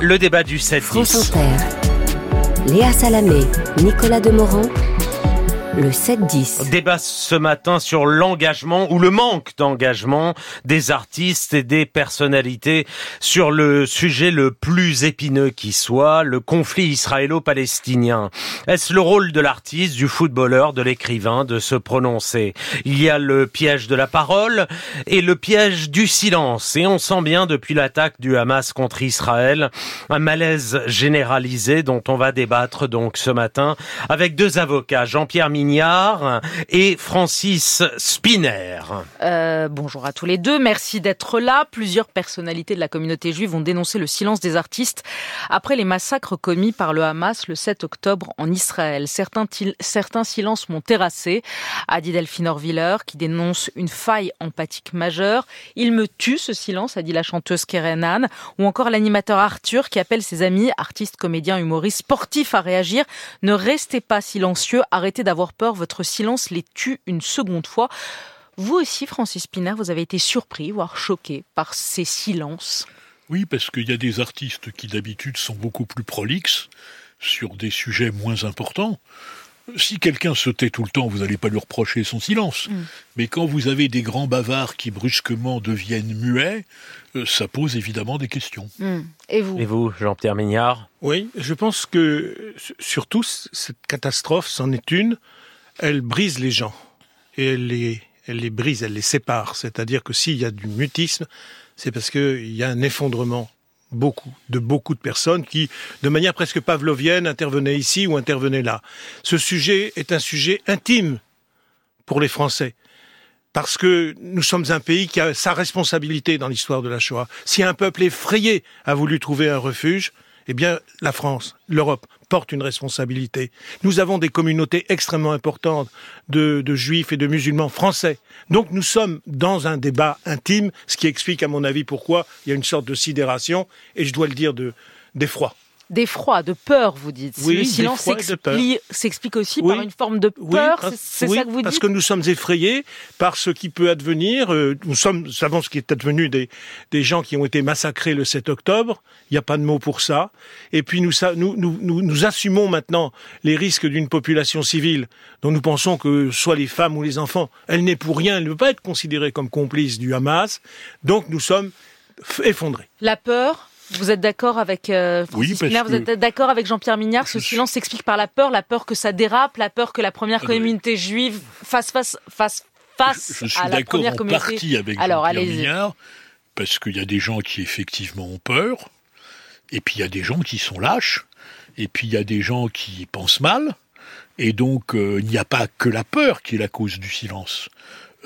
Le débat du 7-10. France Inter. Léa Salamé, Nicolas Demorand. Le 7-10. Débat ce matin sur l'engagement ou le manque d'engagement des artistes et des personnalités sur le sujet le plus épineux qui soit, le conflit israélo-palestinien. Est-ce le rôle de l'artiste, du footballeur, de l'écrivain de se prononcer? Il y a le piège de la parole et le piège du silence. Et on sent bien depuis l'attaque du Hamas contre Israël un malaise généralisé dont on va débattre donc ce matin avec deux avocats, Jean-Pierre Et Francis Spinner. Euh, bonjour à tous les deux, merci d'être là. Plusieurs personnalités de la communauté juive ont dénoncé le silence des artistes après les massacres commis par le Hamas le 7 octobre en Israël. Certains, silences m'ont terrassé, a dit Delphine Orviller, qui dénonce une faille empathique majeure. Il me tue ce silence, a dit la chanteuse Keren ou encore l'animateur Arthur qui appelle ses amis, artistes, comédiens, humoristes, sportifs à réagir. Ne restez pas silencieux, arrêtez d'avoir peur, votre silence les tue une seconde fois. Vous aussi, Francis Pinard, vous avez été surpris, voire choqué par ces silences Oui, parce qu'il y a des artistes qui d'habitude sont beaucoup plus prolixes sur des sujets moins importants. Si quelqu'un se tait tout le temps, vous n'allez pas lui reprocher son silence. Mm. Mais quand vous avez des grands bavards qui brusquement deviennent muets, euh, ça pose évidemment des questions. Mm. Et vous? Et vous, Jean-Pierre Mignard? Oui, je pense que surtout cette catastrophe, c'en est une elle brise les gens. Et elle les, brise, elle les sépare. C'est-à-dire que s'il y a du mutisme, c'est parce qu'il y a un effondrement de beaucoup de personnes qui, de manière presque pavlovienne, intervenaient ici ou intervenaient là. Ce sujet est un sujet intime pour les Français. Parce que nous sommes un pays qui a sa responsabilité dans l'histoire de la Shoah. Si un peuple effrayé a voulu trouver un refuge, eh bien, la France, l'Europe porte une responsabilité. Nous avons des communautés extrêmement importantes de, juifs et de musulmans français. Donc nous sommes dans un débat intime, ce qui explique, à mon avis, pourquoi il y a une sorte de sidération, et je dois le dire, d'effroi d'effroi, de peur, vous dites. Oui, le silence s'explique aussi par une forme de peur, c'est ça que vous dites Parce que nous sommes effrayés par ce qui peut advenir. Euh, nous, sommes, savons ce qui est advenu des, des gens qui ont été massacrés le 7 octobre. Il n'y a pas de mot pour ça. Et puis nous, nous, nous, nous assumons maintenant les risques d'une population civile dont nous pensons que soit les femmes ou les enfants, elle n'est pour rien, elle ne peut pas être considérée comme complice du Hamas. Donc nous sommes effondrés. La peur vous êtes d'accord avec euh, oui, Vous êtes d'accord avec Jean-Pierre Mignard Ce silence s'explique par la peur, la peur que ça dérape, la peur que la première communauté juive fasse face face face je, je suis d'accord en partie avec Jean-Pierre Mignard parce qu'il y a des gens qui effectivement ont peur, et puis il y a des gens qui sont lâches, et puis il y a des gens qui pensent mal, et donc euh, il n'y a pas que la peur qui est la cause du silence.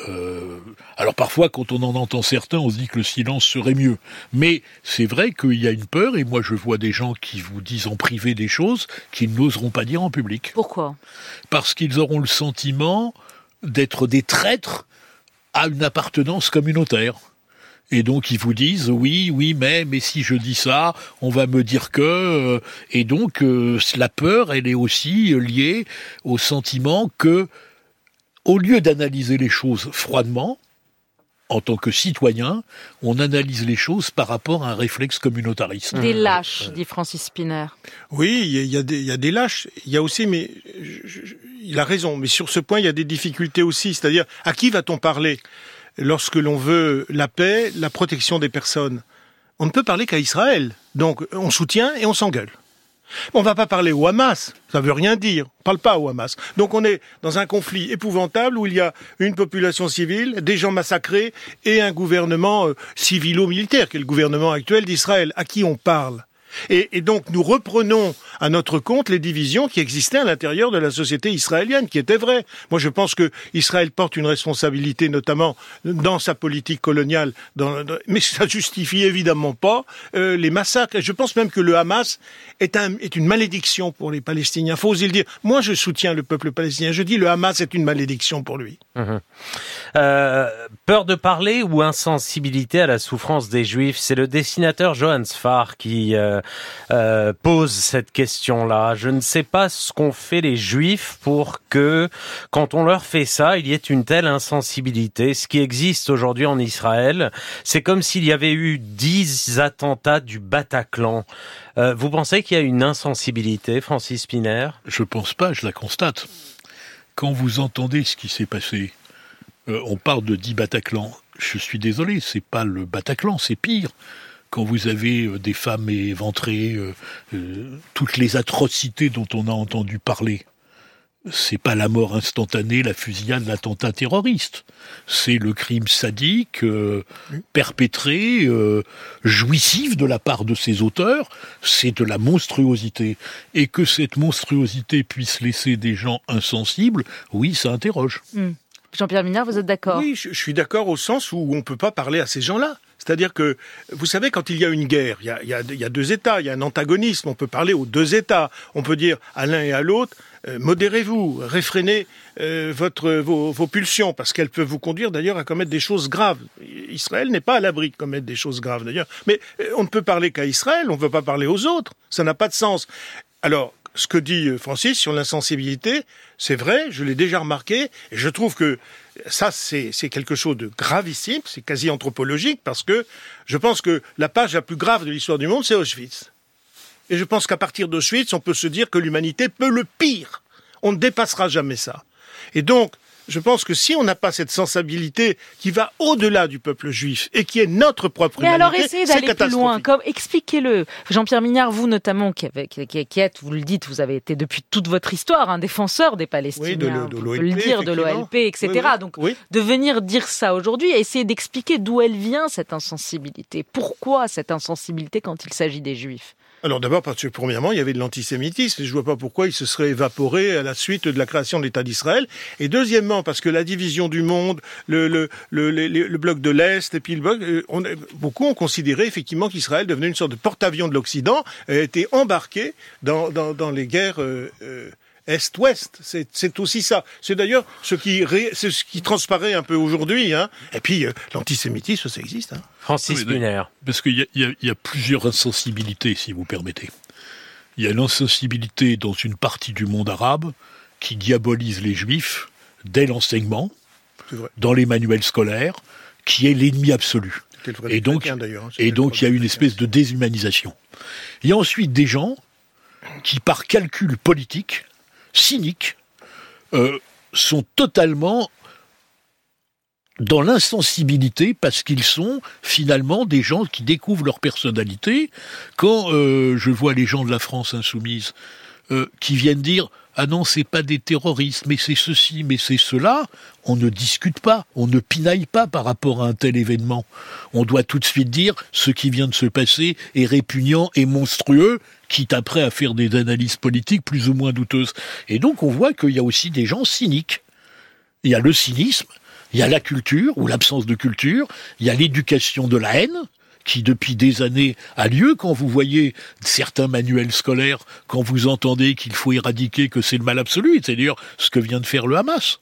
Euh, alors parfois, quand on en entend certains, on se dit que le silence serait mieux. Mais c'est vrai qu'il y a une peur, et moi je vois des gens qui vous disent en privé des choses qu'ils n'oseront pas dire en public. Pourquoi? Parce qu'ils auront le sentiment d'être des traîtres à une appartenance communautaire. Et donc ils vous disent oui, oui, mais mais si je dis ça, on va me dire que. Euh, et donc euh, la peur, elle est aussi liée au sentiment que au lieu d'analyser les choses froidement, en tant que citoyen, on analyse les choses par rapport à un réflexe communautariste. Des lâches, dit Francis Spinner. Oui, il y, a des, lâches. Il y a aussi, mais il a raison. Mais sur ce point, il y a des difficultés aussi. C'est-à-dire, à qui va-t-on parler lorsque l'on veut la paix, la protection des personnes? On ne peut parler qu'à Israël. Donc, on soutient et on s'engueule. On va pas parler au Hamas, ça veut rien dire. On parle pas au Hamas. Donc on est dans un conflit épouvantable où il y a une population civile, des gens massacrés et un gouvernement euh, civilo-militaire, qui est le gouvernement actuel d'Israël. À qui on parle et, donc nous reprenons à notre compte les divisions qui existaient à l'intérieur de la société israélienne, qui étaient vraies. Moi, je pense que Israël porte une responsabilité, notamment dans sa politique coloniale, mais ça justifie évidemment pas euh, les massacres. Je pense même que le Hamas est, est une malédiction pour les Palestiniens. Faut oser le dire. Moi, je soutiens le peuple palestinien. Je dis le Hamas est une malédiction pour lui. Mmh. Euh, peur de parler ou insensibilité à la souffrance des Juifs, c'est le dessinateur Johann Sfar qui euh, euh, pose cette question-là. Je ne sais pas ce qu'ont fait les Juifs pour que, quand on leur fait ça, il y ait une telle insensibilité. Ce qui existe aujourd'hui en Israël, c'est comme s'il y avait eu dix attentats du Bataclan. Euh, vous pensez qu'il y a une insensibilité, Francis Piner Je pense pas, je la constate. Quand vous entendez ce qui s'est passé, euh, on parle de dix Bataclan. Je suis désolé, c'est pas le Bataclan, c'est pire quand vous avez euh, des femmes éventrées, toutes les atrocités dont on a entendu parler c'est pas la mort instantanée, la fusillade, l'attentat terroriste. C'est le crime sadique, euh, perpétré, euh, jouissif de la part de ses auteurs. C'est de la monstruosité. Et que cette monstruosité puisse laisser des gens insensibles, oui, ça interroge. Hmm. Jean-Pierre Minard, vous êtes d'accord? Oui, je, suis d'accord au sens où on ne peut pas parler à ces gens-là. C'est-à-dire que, vous savez, quand il y a une guerre, il y a, deux États, il y a un antagonisme, on peut parler aux deux États. On peut dire à l'un et à l'autre, euh, modérez-vous, réfrénez euh, votre, vos, pulsions, parce qu'elles peuvent vous conduire d'ailleurs à commettre des choses graves. Israël n'est pas à l'abri de commettre des choses graves d'ailleurs. Mais euh, on ne peut parler qu'à Israël, on ne peut pas parler aux autres. Ça n'a pas de sens. Alors, ce que dit Francis sur l'insensibilité, c'est vrai, je l'ai déjà remarqué, et je trouve que ça, c'est quelque chose de gravissime, c'est quasi anthropologique, parce que je pense que la page la plus grave de l'histoire du monde, c'est Auschwitz. Et je pense qu'à partir d'Auschwitz, on peut se dire que l'humanité peut le pire. On ne dépassera jamais ça. Et donc, je pense que si on n'a pas cette sensibilité qui va au-delà du peuple juif et qui est notre propre Mais humanité, alors essayez d'aller plus loin. Comme expliquez-le, Jean-Pierre Mignard, vous notamment, qui, qui, êtes, vous le dites, vous avez été depuis toute votre histoire un défenseur des Palestiniens, oui, de, le dire, de l'OLP, etc. Donc de venir dire ça aujourd'hui, essayer d'expliquer d'où elle vient cette insensibilité. Pourquoi cette insensibilité quand il s'agit des Juifs? Alors d'abord parce que premièrement, il y avait de l'antisémitisme et je vois pas pourquoi il se serait évaporé à la suite de la création de l'État d'Israël. Et deuxièmement parce que la division du monde, le, le, le, le bloc de l'Est et puis le bloc, euh, on, beaucoup ont considéré effectivement qu'Israël devenait une sorte de porte-avions de l'Occident, a été embarqué dans, dans, dans les guerres euh, euh est-ouest. C'est aussi ça. C'est d'ailleurs ce qui, ce qui transparaît un peu aujourd'hui. Hein. Et puis, euh, l'antisémitisme, ça existe. Hein. Francis Brunner. Parce qu'il y, y, a plusieurs insensibilités, si vous permettez. Il y a l'insensibilité dans une partie du monde arabe qui diabolise les juifs dès l'enseignement, dans les manuels scolaires, qui est l'ennemi absolu. et donc, hein, et donc il y a une espèce de déshumanisation. Il y a ensuite des gens qui, par calcul politique, cyniques, euh, sont totalement dans l'insensibilité parce qu'ils sont finalement des gens qui découvrent leur personnalité. Quand euh, je vois les gens de la France insoumise euh, qui viennent dire ah non, c'est pas des terroristes, mais c'est ceci, mais c'est cela, on ne discute pas, on ne pinaille pas par rapport à un tel événement. On doit tout de suite dire ce qui vient de se passer est répugnant et monstrueux, quitte après à faire des analyses politiques plus ou moins douteuses. Et donc on voit qu'il y a aussi des gens cyniques. Il y a le cynisme, il y a la culture ou l'absence de culture, il y a l'éducation de la haine, qui depuis des années a lieu quand vous voyez certains manuels scolaires, quand vous entendez qu'il faut éradiquer, que c'est le mal absolu, c'est d'ailleurs ce que vient de faire le Hamas.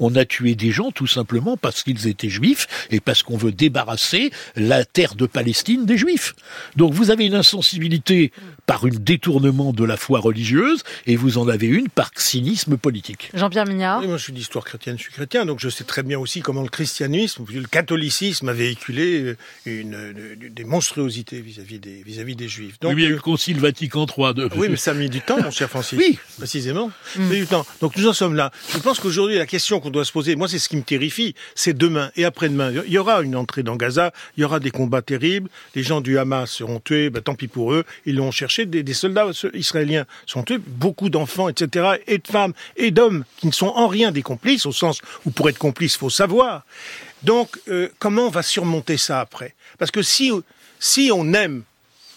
On a tué des gens tout simplement parce qu'ils étaient juifs et parce qu'on veut débarrasser la terre de Palestine des juifs. Donc vous avez une insensibilité par un détournement de la foi religieuse et vous en avez une par cynisme politique. Jean-Pierre Mignard Moi je suis d'histoire chrétienne, je suis chrétien, donc je sais très bien aussi comment le christianisme, le catholicisme a véhiculé une, des monstruosités vis-à-vis des, vis-à-vis des juifs. Donc, oui, il y a eu le concile Vatican III. De... Oui, mais ça a mis du temps, mon cher Francis. oui. Précisément. Ça a mis du temps. Donc nous en sommes là. Je pense qu'aujourd'hui, la question qu'on doit se poser, moi c'est ce qui me terrifie, c'est demain et après-demain. Il y aura une entrée dans Gaza, il y aura des combats terribles, les gens du Hamas seront tués, ben, tant pis pour eux, ils l'ont cherché, des, soldats israéliens sont tués, beaucoup d'enfants, etc., et de femmes et d'hommes qui ne sont en rien des complices, au sens où pour être complice, il faut savoir. Donc euh, comment on va surmonter ça après? Parce que si, si on aime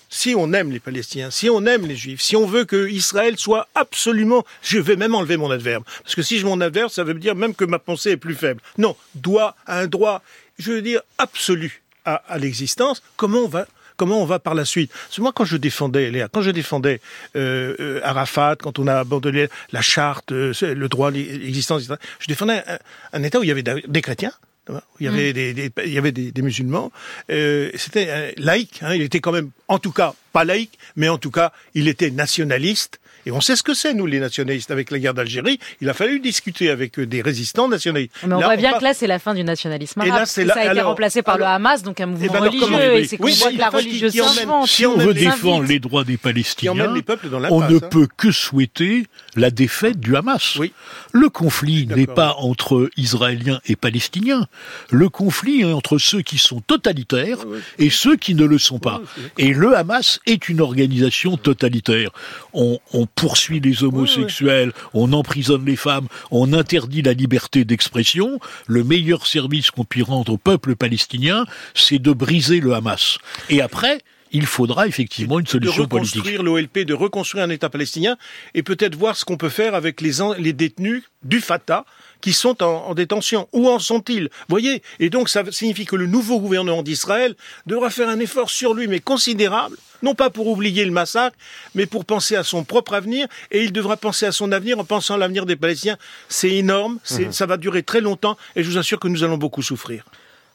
si on aime les Palestiniens, si on aime les Juifs, si on veut que Israël soit absolument, je vais même enlever mon adverbe, parce que si je m'en adverbe, ça veut dire même que ma pensée est plus faible. Non, doit un droit, je veux dire absolu à, l'existence. Comment on va comment on va par la suite? Parce moi, quand je défendais, Léa, quand je défendais euh, euh, Arafat, quand on a abandonné la charte, euh, le droit l'existence, je défendais un, État où il y avait des chrétiens, il y avait, mm. des, il y avait des, musulmans. Euh, C'était laïque. Hein, il était quand même, en tout cas, pas laïque, mais en tout cas, il était nationaliste. Et on sait ce que c'est, nous, les nationalistes. Avec la guerre d'Algérie, il a fallu discuter avec des résistants nationalistes. Mais on voit bien que là, c'est la fin du nationalisme arabe. Et là, ça a été remplacé par le Hamas, donc un mouvement eh ben religieux. Et c'est qu'on voit que la religieuse Si on veut défendre les droits des Palestiniens, on ne hein. peut que souhaiter la défaite du Hamas. Oui. Le conflit n'est pas entre Israéliens et Palestiniens. Le conflit est entre ceux qui sont totalitaires et ceux qui ne le sont pas. Et le Hamas est une organisation totalitaire. On, on poursuit les homosexuels, on emprisonne les femmes, on interdit la liberté d'expression, le meilleur service qu'on puisse rendre au peuple palestinien, c'est de briser le Hamas. Et après, il faudra effectivement une solution politique. De reconstruire l'OLP, de reconstruire un État palestinien, et peut-être voir ce qu'on peut faire avec les, les détenus du Fatah, qui sont en, détention. Où en sont-ils? Voyez Et donc ça signifie que le nouveau gouvernement d'Israël devra faire un effort sur lui, mais considérable, non pas pour oublier le massacre, mais pour penser à son propre avenir, et il devra penser à son avenir en pensant à l'avenir des Palestiniens. C'est énorme, mhm. ça va durer très longtemps, et je vous assure que nous allons beaucoup souffrir.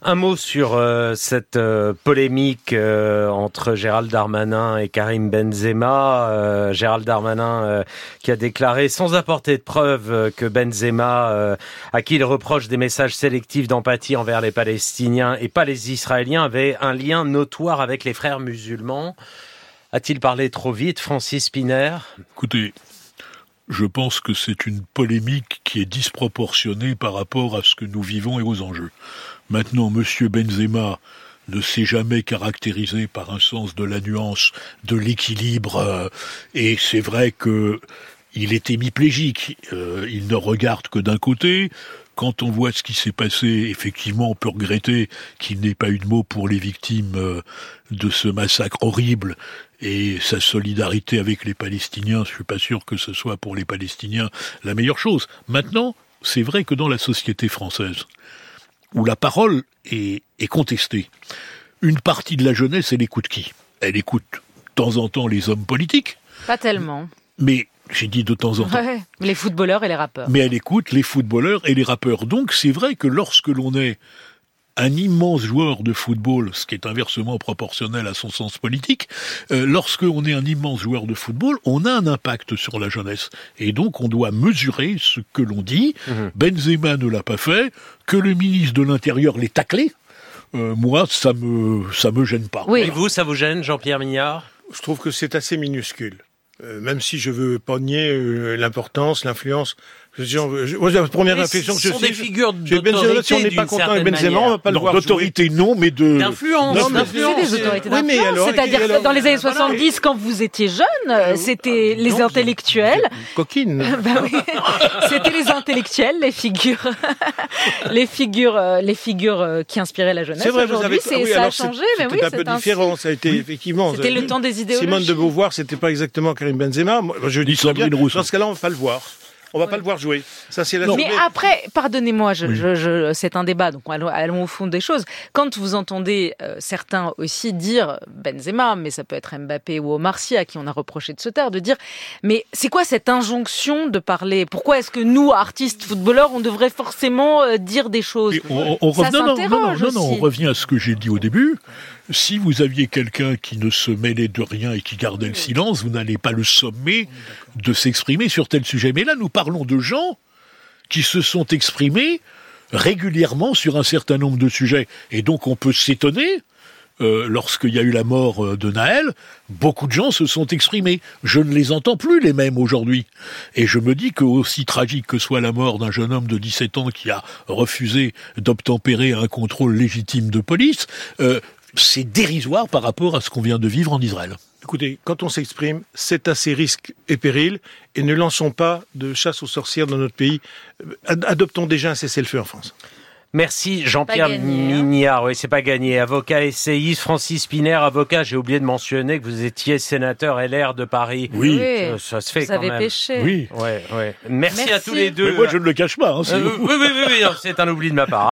Un mot sur euh, cette euh, polémique euh, entre Gérald Darmanin et Karim Benzema. Gérald Darmanin qui a déclaré sans apporter de preuves que Benzema, à qui il reproche des messages sélectifs d'empathie envers les Palestiniens et pas les Israéliens, avait un lien notoire avec les frères musulmans. A-t-il parlé trop vite, Francis Spiner Écoutez, je pense que c'est une polémique qui est disproportionnée par rapport à ce que nous vivons et aux enjeux. Maintenant, M. Benzema ne s'est jamais caractérisé par un sens de la nuance, de l'équilibre, euh, et c'est vrai que il est hémiplégique. Euh, il ne regarde que d'un côté. Quand on voit ce qui s'est passé, effectivement, on peut regretter qu'il n'ait pas eu de mots pour les victimes euh, de ce massacre horrible et sa solidarité avec les Palestiniens. Je suis pas sûr que ce soit pour les Palestiniens la meilleure chose. Maintenant, c'est vrai que dans la société française, où la parole est, contestée. Une partie de la jeunesse, elle écoute qui? Elle écoute de temps en temps les hommes politiques. Pas tellement. Mais j'ai dit de temps en temps. les footballeurs et les rappeurs. Mais elle écoute les footballeurs et les rappeurs. Donc c'est vrai que lorsque l'on est un immense joueur de football, ce qui est inversement proportionnel à son sens politique, euh, lorsqu'on est un immense joueur de football, on a un impact sur la jeunesse. Et donc on doit mesurer ce que l'on dit. Mhm. Benzema ne l'a pas fait, que le ministre de l'Intérieur l'ait taclé. Euh, moi, ça me ça me gêne pas. Oui. Et vous, ça vous gêne, Jean-Pierre Mignard? Je trouve que c'est assez minuscule. Euh, même si je veux pas euh, l'importance, l'influence. Moi, la première réflexion que je sont des figures d'autorité. Si on n'est pas content avec Benzema, on va pas le voir D'autorité, non, mais de d'influence. C'est des autorités d'influence. C'est-à-dire dans les années 70, quand vous étiez jeune, euh, c'était les intellectuels. Coquine. bah oui. C'était les intellectuels, les figures, les figures, les figures qui inspiraient la jeunesse. C'est vrai, Aujourd'hui, ça a changé, mais oui, c'est un peu différent. Ça a été effectivement. C'était le temps des idéologies. Simone de Beauvoir, c'était pas exactement Karim Benzema. je dis bien. Dans ce cas-là, on va pas le voir. On va pas le voir jouer. Ça, c'est la Mais après, pardonnez-moi, je, je, c'est un débat, donc allons, au fond des choses. Quand vous entendez euh, certains aussi dire Benzema, mais ça peut être Mbappé ou Omar Sy, à qui on a reproché de se taire, de dire mais c'est quoi cette injonction de parler? Pourquoi est-ce que nous, artistes, footballeurs, on devrait forcément euh, dire des choses? On, on, non, non, non, on revient à ce que j'ai dit au début. Si vous aviez quelqu'un qui ne se mêlait de rien et qui gardait le silence, vous n'allez pas le sommer de s'exprimer sur tel sujet. Mais là, nous parlons de gens qui se sont exprimés régulièrement sur un certain nombre de sujets. Et donc on peut s'étonner euh, lorsqu'il y a eu la mort euh, de Naël, beaucoup de gens se sont exprimés. Je ne les entends plus les mêmes aujourd'hui. Et je me dis que aussi tragique que soit la mort d'un jeune homme de 17 ans qui a refusé d'obtempérer un contrôle légitime de police, euh, c'est dérisoire par rapport à ce qu'on vient de vivre en Israël. Écoutez, quand on s'exprime, c'est à ses risques et périls, et ne lançons pas de chasse aux sorcières dans notre pays. Adoptons déjà un cessez-le-feu en France. Merci Jean-Pierre hein. Mignard. Oui, c'est pas gagné. Avocat essayiste, Francis Piner, avocat. J'ai oublié de mentionner que vous étiez sénateur LR de Paris. Oui, ça, se fait vous avez Péché. Oui, ouais, ouais. Merci, à tous les deux. Mais moi, je ne le cache pas. Hein, euh, oui, oui, oui, oui c'est un oubli de ma part.